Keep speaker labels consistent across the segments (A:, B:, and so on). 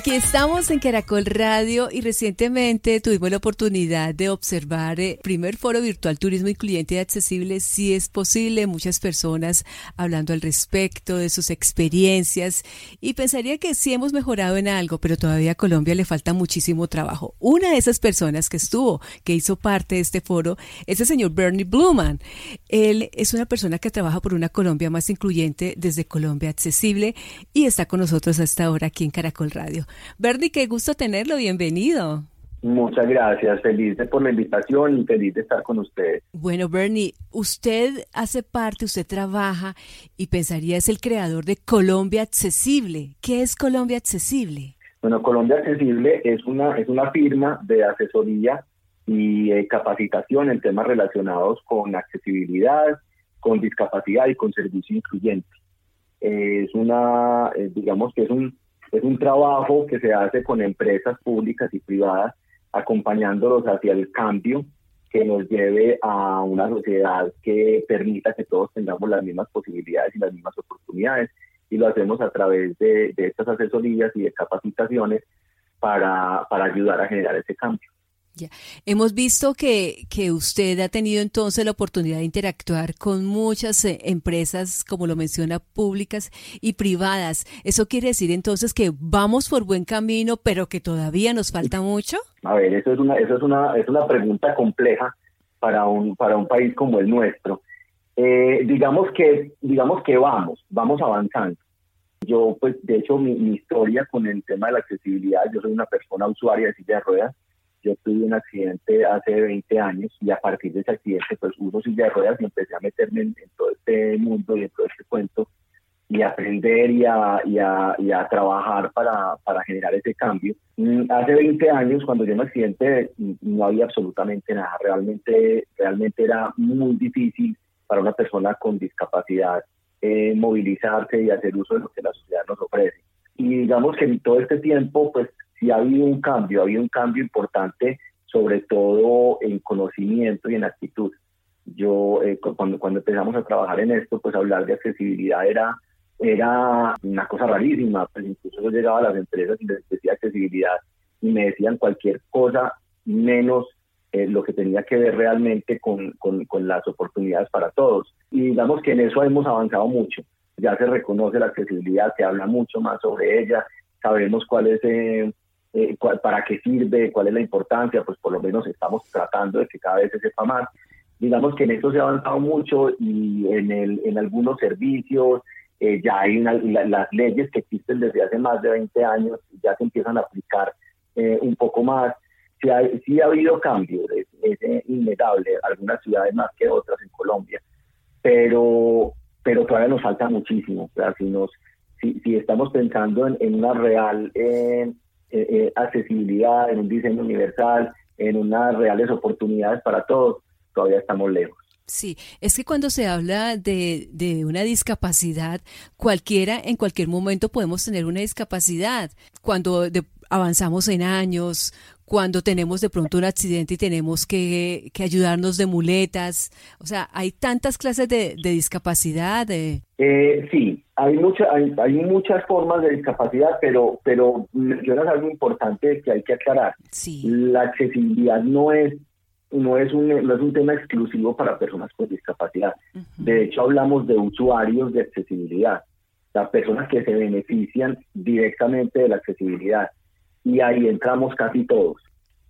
A: Aquí estamos en Caracol Radio y recientemente tuvimos la oportunidad de observar el eh, primer foro virtual Turismo Incluyente y Accesible, si es posible, muchas personas hablando al respecto de sus experiencias y pensaría que sí hemos mejorado en algo, pero todavía a Colombia le falta muchísimo trabajo. Una de esas personas que estuvo, que hizo parte de este foro, es el señor Bernie Bluman. Él es una persona que trabaja por una Colombia más incluyente desde Colombia Accesible y está con nosotros hasta ahora aquí en Caracol Radio. Bernie, qué gusto tenerlo, bienvenido.
B: Muchas gracias, feliz de por la invitación y feliz de estar con ustedes.
A: Bueno, Bernie, usted hace parte, usted trabaja y pensaría es el creador de Colombia Accesible. ¿Qué es Colombia Accesible?
B: Bueno, Colombia Accesible es una, es una firma de asesoría y eh, capacitación en temas relacionados con accesibilidad, con discapacidad y con servicio incluyente. es una, eh, digamos que es un es un trabajo que se hace con empresas públicas y privadas, acompañándolos hacia el cambio que nos lleve a una sociedad que permita que todos tengamos las mismas posibilidades y las mismas oportunidades. Y lo hacemos a través de, estas asesorías y de capacitaciones para ayudar a generar ese cambio.
A: Hemos visto que, que, usted ha tenido entonces la oportunidad de interactuar con muchas eh, empresas, como lo menciona, públicas y privadas. ¿Eso quiere decir entonces que vamos por buen camino, pero que todavía nos falta mucho?
B: A ver, eso es una, eso es una, es una pregunta compleja para un, para un país como el nuestro. Eh, digamos que, digamos que vamos, vamos avanzando. Yo, pues, de hecho, mi historia con el tema de la accesibilidad, yo soy una persona usuaria de silla de ruedas, yo tuve un accidente hace 20 años y a partir de ese accidente pues uso silla de ruedas y empecé a meterme en, todo este mundo y en todo este cuento y aprender y a, y a, y a trabajar para, para, generar ese cambio. Mm, hace 20 años, cuando yo me accidente, no había absolutamente nada. Realmente, realmente era muy difícil para una persona con discapacidad eh, movilizarse y hacer uso de lo que la sociedad nos ofrece. Y digamos que en todo este tiempo, pues sí ha habido un cambio, ha habido un cambio importante, sobre todo en conocimiento y en actitud. Yo, eh, cuando, cuando empezamos a trabajar en esto, pues hablar de accesibilidad era, era una cosa rarísima. Pues incluso yo llegaba a las empresas y les decía accesibilidad y me decían cualquier cosa menos eh, lo que tenía que ver realmente con, con, con, las oportunidades para todos. Y digamos que en eso hemos avanzado mucho. Ya se reconoce la accesibilidad, se habla mucho más sobre ella, sabemos cuál es eh, eh, para qué sirve, cuál es la importancia, pues por lo menos estamos tratando de que cada vez se sepa más. Digamos que en esto se ha avanzado mucho y en, el, en algunos servicios eh, ya hay las leyes que existen desde hace más de 20 años, ya se empiezan a aplicar eh, un poco más. Sí ha, sí ha habido cambios, es, innegable, algunas ciudades más que otras en Colombia, pero, pero todavía nos falta muchísimo. si, nos, si, si estamos pensando en, en una real eh, eh, accesibilidad, en un diseño universal, en unas reales oportunidades para todos, todavía estamos lejos.
A: Sí, es que cuando se habla de, de, una discapacidad, cualquiera, en cualquier momento podemos tener una discapacidad. Cuando avanzamos en años, cuando tenemos de pronto un accidente y tenemos que, ayudarnos de muletas. O sea, hay tantas clases de, discapacidad.
B: Eh, sí, hay, mucha, hay, hay, muchas formas de discapacidad, pero, pero yo algo importante que hay que aclarar.
A: Sí.
B: La accesibilidad no es no es un no es un tema exclusivo para personas con discapacidad. De hecho, hablamos de usuarios de accesibilidad, las personas que se benefician directamente de la accesibilidad y ahí entramos casi todos.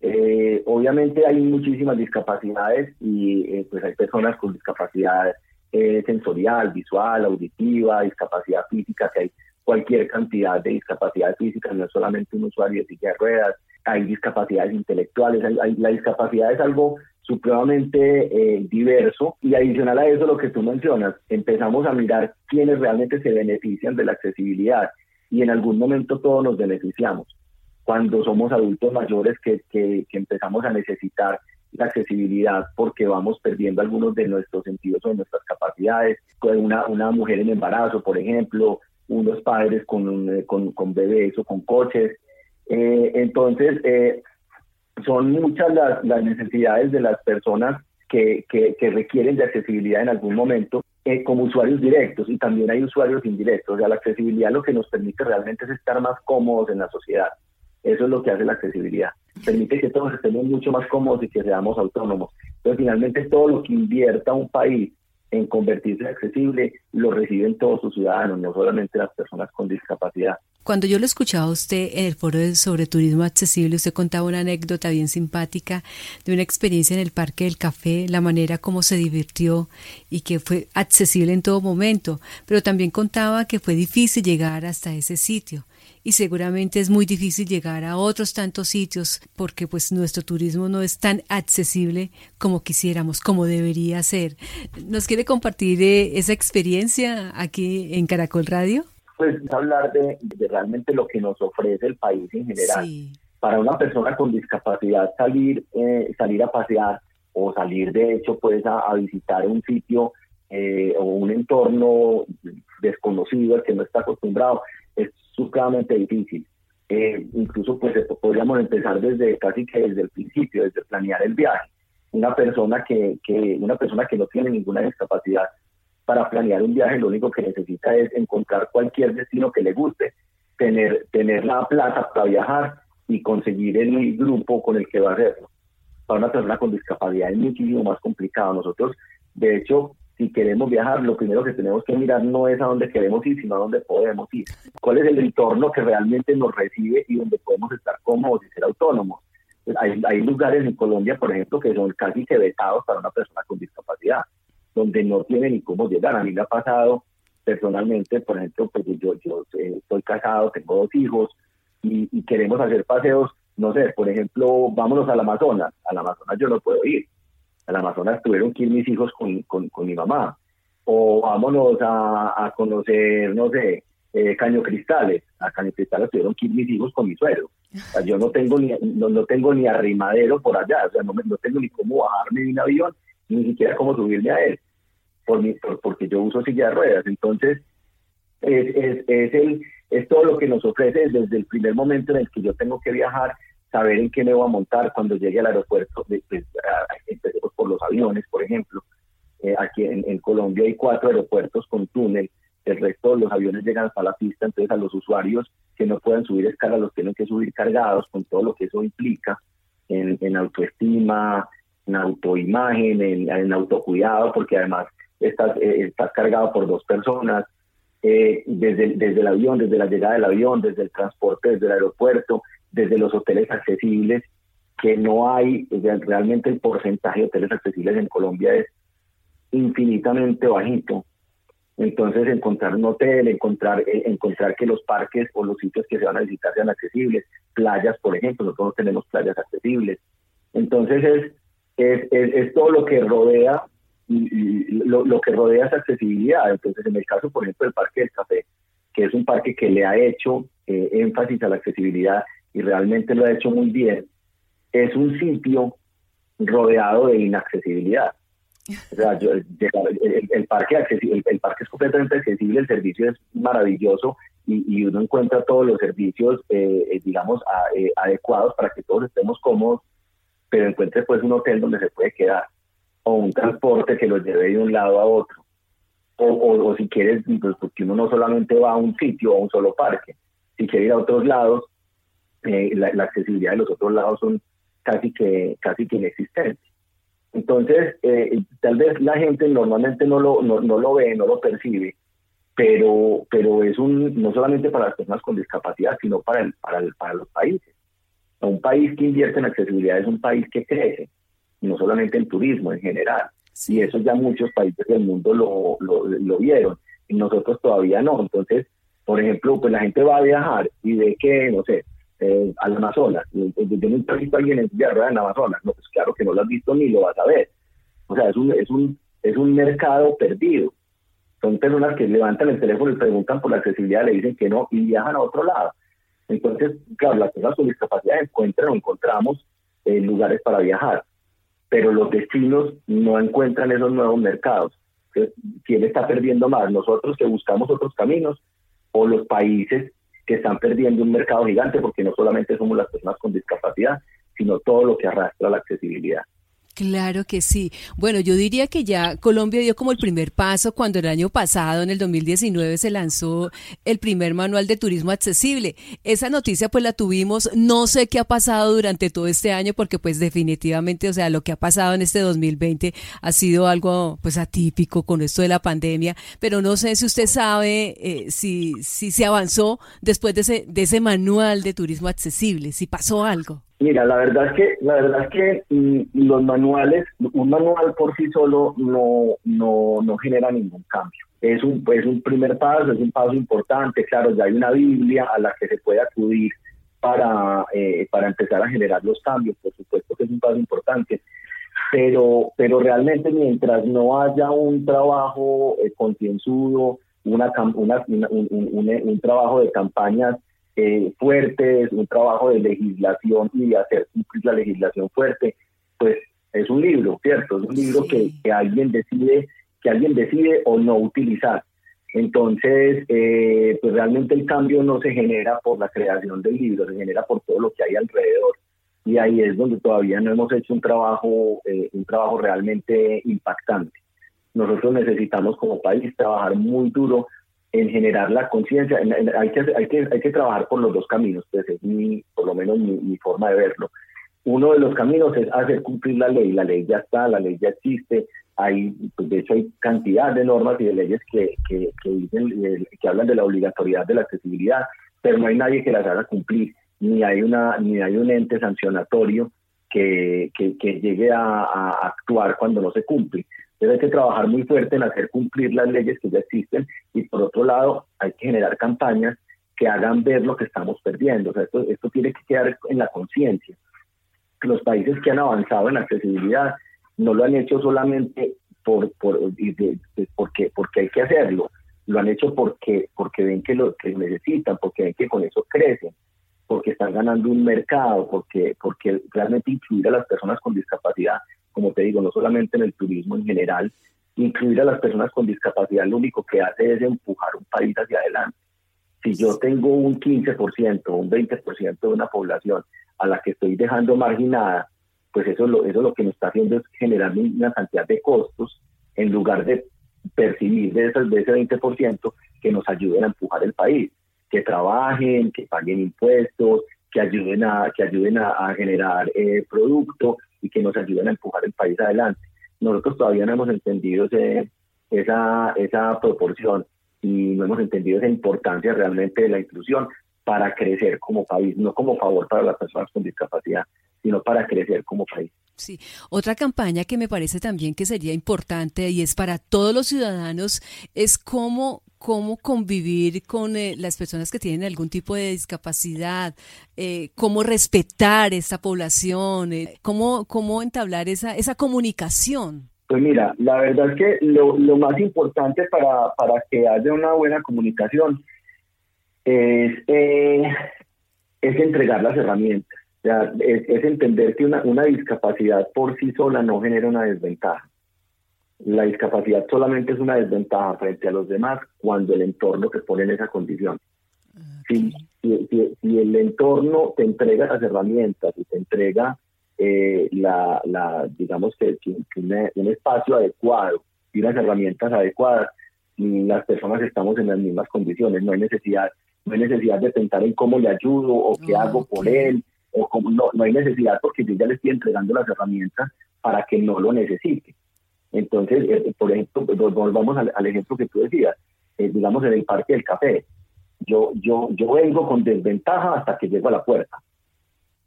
B: Eh, obviamente hay muchísimas discapacidades y eh, pues hay personas con discapacidad eh, sensorial, visual, auditiva, discapacidad física, que hay cualquier cantidad de discapacidad física, no es solamente un usuario de silla de ruedas, hay discapacidades intelectuales, la discapacidad es algo supremamente diverso y adicional a eso lo que tú mencionas, empezamos a mirar quiénes realmente se benefician de la accesibilidad y en algún momento todos nos beneficiamos. Cuando somos adultos mayores que, que, empezamos a necesitar la accesibilidad porque vamos perdiendo algunos de nuestros sentidos o de nuestras capacidades. Una, una mujer en embarazo, por ejemplo, unos padres con, eh, con, bebés o con coches. Eh, entonces, eh, son muchas las, las, necesidades de las personas que, que, que, requieren de accesibilidad en algún momento. eh, como usuarios directos y también hay usuarios indirectos. O sea, la accesibilidad lo que nos permite realmente es estar más cómodos en la sociedad. Eso es lo que hace la accesibilidad. Permite que todos estemos mucho más cómodos y que seamos autónomos. Entonces, finalmente, todo lo que invierta un país en convertirse accesible lo reciben todos sus ciudadanos, no solamente las personas con discapacidad.
A: Cuando yo lo escuchaba a usted en el foro sobre turismo accesible, usted contaba una anécdota bien simpática de una experiencia en el Parque del Café, la manera como se divirtió y que fue accesible en todo momento, pero también contaba que fue difícil llegar hasta ese sitio y seguramente es muy difícil llegar a otros tantos sitios porque pues nuestro turismo no es tan accesible como quisiéramos, como debería ser. ¿Nos quiere compartir eh, esa experiencia aquí en Caracol Radio?
B: Pues hablar de, realmente lo que nos ofrece el país en general. Para una persona con discapacidad salir, eh, salir a pasear o salir de hecho pues a, visitar un sitio eh, o un entorno desconocido al que no está acostumbrado es supremamente difícil. Eh, incluso pues podríamos empezar desde casi que desde el principio, desde planear el viaje. Una persona que, que, una persona que no tiene ninguna discapacidad para planear un viaje lo único que necesita es encontrar cualquier destino que le guste, tener, tener la plata para viajar y conseguir el grupo con el que va a hacerlo. Para una persona con discapacidad es muchísimo más complicado. Nosotros, de hecho, si queremos viajar, lo primero que tenemos que mirar no es a dónde queremos ir, sino a dónde podemos ir. ¿Cuál es el entorno que realmente nos recibe y donde podemos estar cómodos y ser autónomos? Hay, hay lugares en Colombia, por ejemplo, que son casi que vetados para una persona con discapacidad, donde no tiene ni cómo llegar. A mí me ha pasado personalmente, por ejemplo, pues yo, yo eh, estoy casado, tengo dos hijos y queremos hacer paseos, no sé, por ejemplo, vámonos al Amazonas. Al Amazonas yo no puedo ir al Amazonas tuvieron que ir mis hijos con, con, mi mamá. O vámonos a, a conocer, no sé, eh, Caño Cristales. A Caño Cristales tuvieron que ir mis hijos con mi suegro. yo no tengo ni no, no, tengo ni arrimadero por allá, o sea, no, no tengo ni cómo bajarme de un avión, ni siquiera cómo subirme a él, por mi, porque yo uso silla de ruedas. Entonces, es, es, es, el, es todo lo que nos ofrece desde el primer momento en el que yo tengo que viajar saber en qué me voy a montar cuando llegue al aeropuerto, pues, por los aviones, por ejemplo. Eh, aquí en, Colombia hay cuatro aeropuertos con túnel, el resto de los aviones llegan hasta la pista, entonces a los usuarios que no puedan subir escala los tienen que subir cargados con todo lo que eso implica en, autoestima, en autoimagen, en, en, autocuidado, porque además estás, eh, cargado por dos personas, eh, desde, desde el avión, desde la llegada del avión, desde el transporte, desde el aeropuerto, desde los hoteles accesibles, que no hay, realmente el porcentaje de hoteles accesibles en Colombia es infinitamente bajito. Entonces, encontrar un hotel, encontrar, eh, encontrar que los parques o los sitios que se van a visitar sean accesibles, playas, por ejemplo, nosotros no tenemos playas accesibles. Entonces, es, es, todo lo que rodea lo, lo, que rodea esa accesibilidad. Entonces, en el caso, por ejemplo, del Parque del Café, que es un parque que le ha hecho eh, énfasis a la accesibilidad y realmente lo ha hecho muy bien, es un sitio rodeado de inaccesibilidad. O el, parque el, parque es completamente accesible, el servicio es maravilloso y, uno encuentra todos los servicios, eh, eh, digamos, eh, adecuados para que todos estemos cómodos, pero encuentre pues un hotel donde se puede quedar o un transporte que lo lleve de un lado a otro. O, si quieres, pues porque uno no solamente va a un sitio o a un solo parque, si quiere ir a otros lados, eh, la, accesibilidad de los otros lados son casi que, casi que inexistentes. Entonces, eh, tal vez la gente normalmente no lo, no, lo ve, no lo percibe, pero, pero es un, no solamente para las personas con discapacidad, sino para, el, para, el, para los países. Un país que invierte en accesibilidad es un país que crece, no solamente en turismo, en general. Y eso ya muchos países del mundo lo, lo, lo vieron, y nosotros todavía no. Entonces, por ejemplo, pues la gente va a viajar y ve que, no sé, eh, al Amazonas. Yo nunca he alguien en silla de en Amazonas. No, pues claro que no lo has visto ni lo vas a ver. O sea, es un, es un, es un mercado perdido. Son personas que levantan el teléfono y preguntan por la accesibilidad, le dicen que no y viajan a otro lado. Entonces, claro, las personas con discapacidad encuentran o encontramos eh, lugares para viajar, pero los destinos no encuentran esos nuevos mercados. ¿Quién está perdiendo más? ¿Nosotros que buscamos otros caminos o los países que están perdiendo un mercado gigante porque no solamente somos las personas con discapacidad, sino todo lo que arrastra la accesibilidad.
A: Claro que sí. Bueno, yo diría que ya Colombia dio como el primer paso cuando el año pasado, en el 2019, se lanzó el primer manual de turismo accesible. Esa noticia pues la tuvimos, no sé qué ha pasado durante todo este año porque pues definitivamente, o sea, lo que ha pasado en este 2020 ha sido algo pues atípico con esto de la pandemia, pero no sé si usted sabe eh, si, si se avanzó después de ese, de ese manual de turismo accesible, si pasó algo.
B: Mira, la verdad es que la verdad es que mm, los manuales, un manual por sí solo no no no genera ningún cambio. Es un es un primer paso, es un paso importante. Claro, ya hay una Biblia a la que se puede acudir para eh, para empezar a generar los cambios. Por supuesto que es un paso importante, pero pero realmente mientras no haya un trabajo eh, concienzudo, una, una, un, un trabajo de campañas eh, fuertes, un trabajo de legislación y de hacer cumplir la legislación fuerte, pues es un libro, ¿cierto? Es un libro que, alguien decide, que alguien decide o no utilizar. Entonces, eh, pues realmente el cambio no se genera por la creación del libro, se genera por todo lo que hay alrededor. Y ahí es donde todavía no hemos hecho un trabajo, eh, un trabajo realmente impactante. Nosotros necesitamos como país trabajar muy duro en generar la conciencia. Hay que, hay, que, hay que trabajar por los dos caminos, pues es mi, por lo menos mi, forma de verlo. Uno de los caminos es hacer cumplir la ley. La ley ya está, la ley ya existe. Hay, pues de hecho, hay cantidad de normas y de leyes que, que, que, dicen, eh, que hablan de la obligatoriedad de la accesibilidad, pero no hay nadie que las haga cumplir, ni hay, una, ni hay un ente sancionatorio que, que, llegue a, a, actuar cuando no se cumple. Debe hay trabajar muy fuerte en hacer cumplir las leyes que ya existen y por otro lado hay que generar campañas que hagan ver lo que estamos perdiendo. O sea, esto, esto tiene que quedar en la conciencia. Los países que han avanzado en accesibilidad no lo han hecho solamente por, por, porque, porque hay que hacerlo, lo han hecho porque, porque ven que lo que necesitan, porque ven que con eso crecen, porque están ganando un mercado, porque, porque realmente incluir a las personas con discapacidad como te digo, no solamente en el turismo en general, incluir a las personas con discapacidad lo único que hace es empujar un país hacia adelante. Si yo tengo un 15% o un 20% de una población a la que estoy dejando marginada, pues eso lo, eso lo que nos está haciendo es generar una cantidad de costos en lugar de percibir de, ese, de ese 20% que nos ayuden a empujar el país, que trabajen, que paguen impuestos, que ayuden a, que ayuden a, generar eh, producto, y que nos ayuden a empujar el país adelante. Nosotros todavía no hemos entendido ese, esa, esa proporción y no hemos entendido esa importancia realmente de la inclusión para crecer como país, no como favor para las personas con discapacidad, sino para crecer como país.
A: Sí, otra campaña que me parece también que sería importante y es para todos los ciudadanos es cómo cómo convivir con eh, las personas que tienen algún tipo de discapacidad, eh, cómo respetar esta población, eh, cómo, cómo entablar esa, esa comunicación.
B: Pues mira, la verdad es que lo, más importante para, para, que haya una buena comunicación es, es entregar las herramientas, es, es, entender que una, una discapacidad por sí sola no genera una desventaja la discapacidad solamente es una desventaja frente a los demás cuando el entorno te pone en esa condición. Si, el entorno te entrega las herramientas y te entrega eh, la, la, digamos que, un espacio adecuado y unas herramientas adecuadas, las personas estamos en las mismas condiciones, no hay necesidad, no hay necesidad de pensar en cómo le ayudo o qué hago por él, o cómo, no, no hay necesidad porque yo ya le estoy entregando las herramientas para que no lo necesite. Entonces, eh, por ejemplo, volvamos al, ejemplo que tú decías, eh, digamos en el parque del café. Yo, yo, yo vengo con desventaja hasta que llego a la puerta.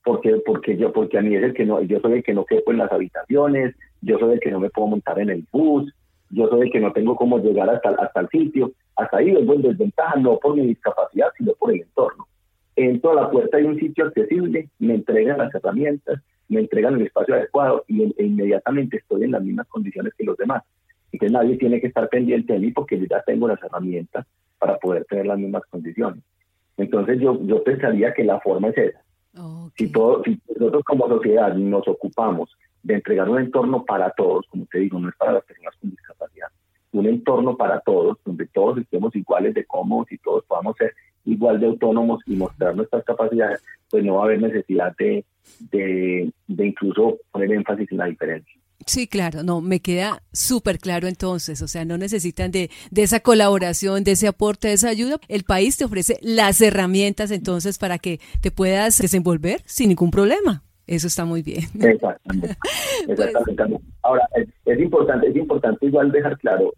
B: Porque, porque yo, porque a mí es el que no, yo soy el que no quepo en las habitaciones, yo soy el que no me puedo montar en el bus, yo soy el que no tengo cómo llegar hasta, hasta el sitio. Hasta ahí vengo en desventaja, no por mi discapacidad, sino por el entorno. Entro a la puerta de un sitio accesible, me entregan las herramientas, me entregan el espacio adecuado y e inmediatamente estoy en las mismas condiciones que los demás. Que nadie tiene que estar pendiente de mí porque yo ya tengo las herramientas para poder tener las mismas condiciones. Entonces yo, yo pensaría que la forma es esa. Si, todo, si nosotros como sociedad nos ocupamos de entregar un entorno para todos, como te digo, no es para las personas con discapacidad, un entorno para todos, donde todos estemos iguales de cómodos y todos podamos ser igual de autónomos y mostrar nuestras capacidades, pues no va a haber necesidad de, de, incluso poner énfasis en la diferencia.
A: Sí, claro, no, me queda súper claro entonces, o sea, no necesitan de, de esa colaboración, de ese aporte, de esa ayuda. El país te ofrece las herramientas entonces para que te puedas desenvolver sin ningún problema. Eso está muy bien.
B: Exactamente. Exactamente. Ahora, es, importante, es importante igual dejar claro,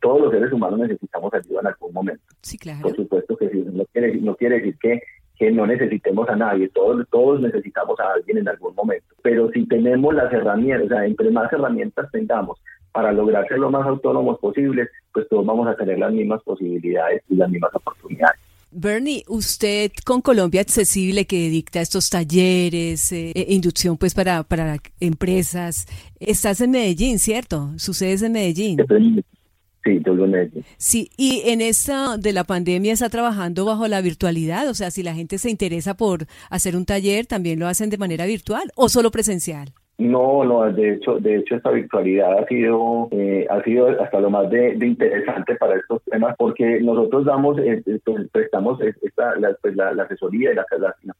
B: todos los seres humanos necesitamos ayuda en algún momento.
A: Sí, claro.
B: Por supuesto que sí, no quiere, no quiere decir que que no necesitemos a nadie, todos, todos necesitamos a alguien en algún momento. Pero si tenemos las herramientas, o sea, entre más herramientas tengamos para lograr ser lo más autónomos posibles, pues todos vamos a tener las mismas posibilidades y las mismas oportunidades.
A: Bernie, usted con Colombia Accesible que dicta estos talleres, eh, eh, inducción pues para, para empresas, estás en Medellín, ¿cierto? Su sede es en Medellín.
B: Sí,
A: Sí, y en esta de la pandemia está trabajando bajo la virtualidad, o sea, si la gente se interesa por hacer un taller, ¿también lo hacen de manera virtual o solo presencial?
B: No, no, de hecho, de hecho esta virtualidad ha sido, eh, ha sido hasta lo más de, interesante para estos temas porque nosotros damos, eh, eh, pues, prestamos esta, pues, la, asesoría y las,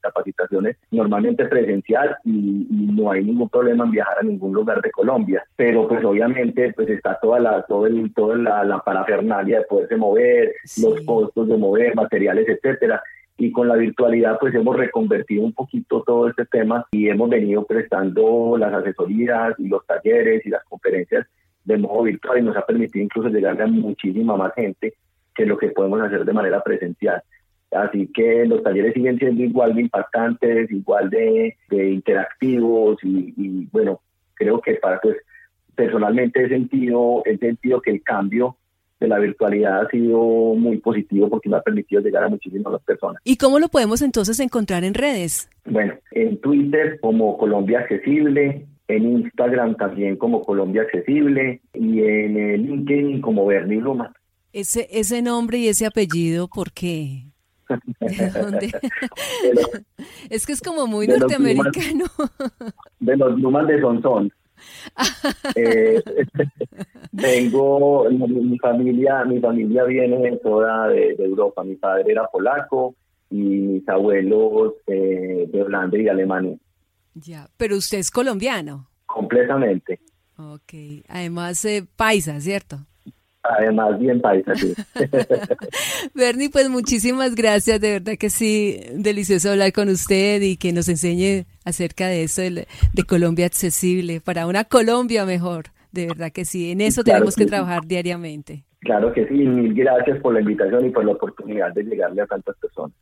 B: capacitaciones normalmente presencial y, no hay ningún problema en viajar a ningún lugar de Colombia, pero pues obviamente pues está toda la, todo el, toda la, parafernalia de poderse mover, los costos de mover, materiales, etcétera y con la virtualidad pues hemos reconvertido un poquito todo este tema y hemos venido prestando las asesorías y los talleres y las conferencias de modo virtual y nos ha permitido incluso llegar a muchísima más gente que lo que podemos hacer de manera presencial. Así que los talleres siguen siendo igual de impactantes, igual de, interactivos y, bueno, creo que para pues personalmente he sentido, he sentido que el cambio de la virtualidad ha sido muy positivo porque me ha permitido llegar a muchísimas personas.
A: ¿Y cómo lo podemos entonces encontrar en redes?
B: Bueno, en Twitter como Colombia Accesible, en Instagram también como Colombia Accesible y en LinkedIn como Bernie Luma.
A: Ese, ese nombre y ese apellido, ¿por qué? ¿De dónde? es que es como muy norteamericano.
B: de los Lumas de Sonson. Eh, vengo, mi, familia, mi familia viene toda de, Europa. Mi padre era polaco y mis abuelos eh, de Holanda y de Alemania.
A: Ya, pero usted es colombiano.
B: Completamente.
A: Ok, además eh, paisa, ¿cierto?
B: Además, bien paisa, sí.
A: Bernie, pues muchísimas gracias, de verdad que sí, delicioso hablar con usted y que nos enseñe acerca de esto de, Colombia accesible, para una Colombia mejor, de verdad que sí, en eso tenemos que, trabajar diariamente.
B: Claro que sí, mil gracias por la invitación y por la oportunidad de llegarle a tantas personas.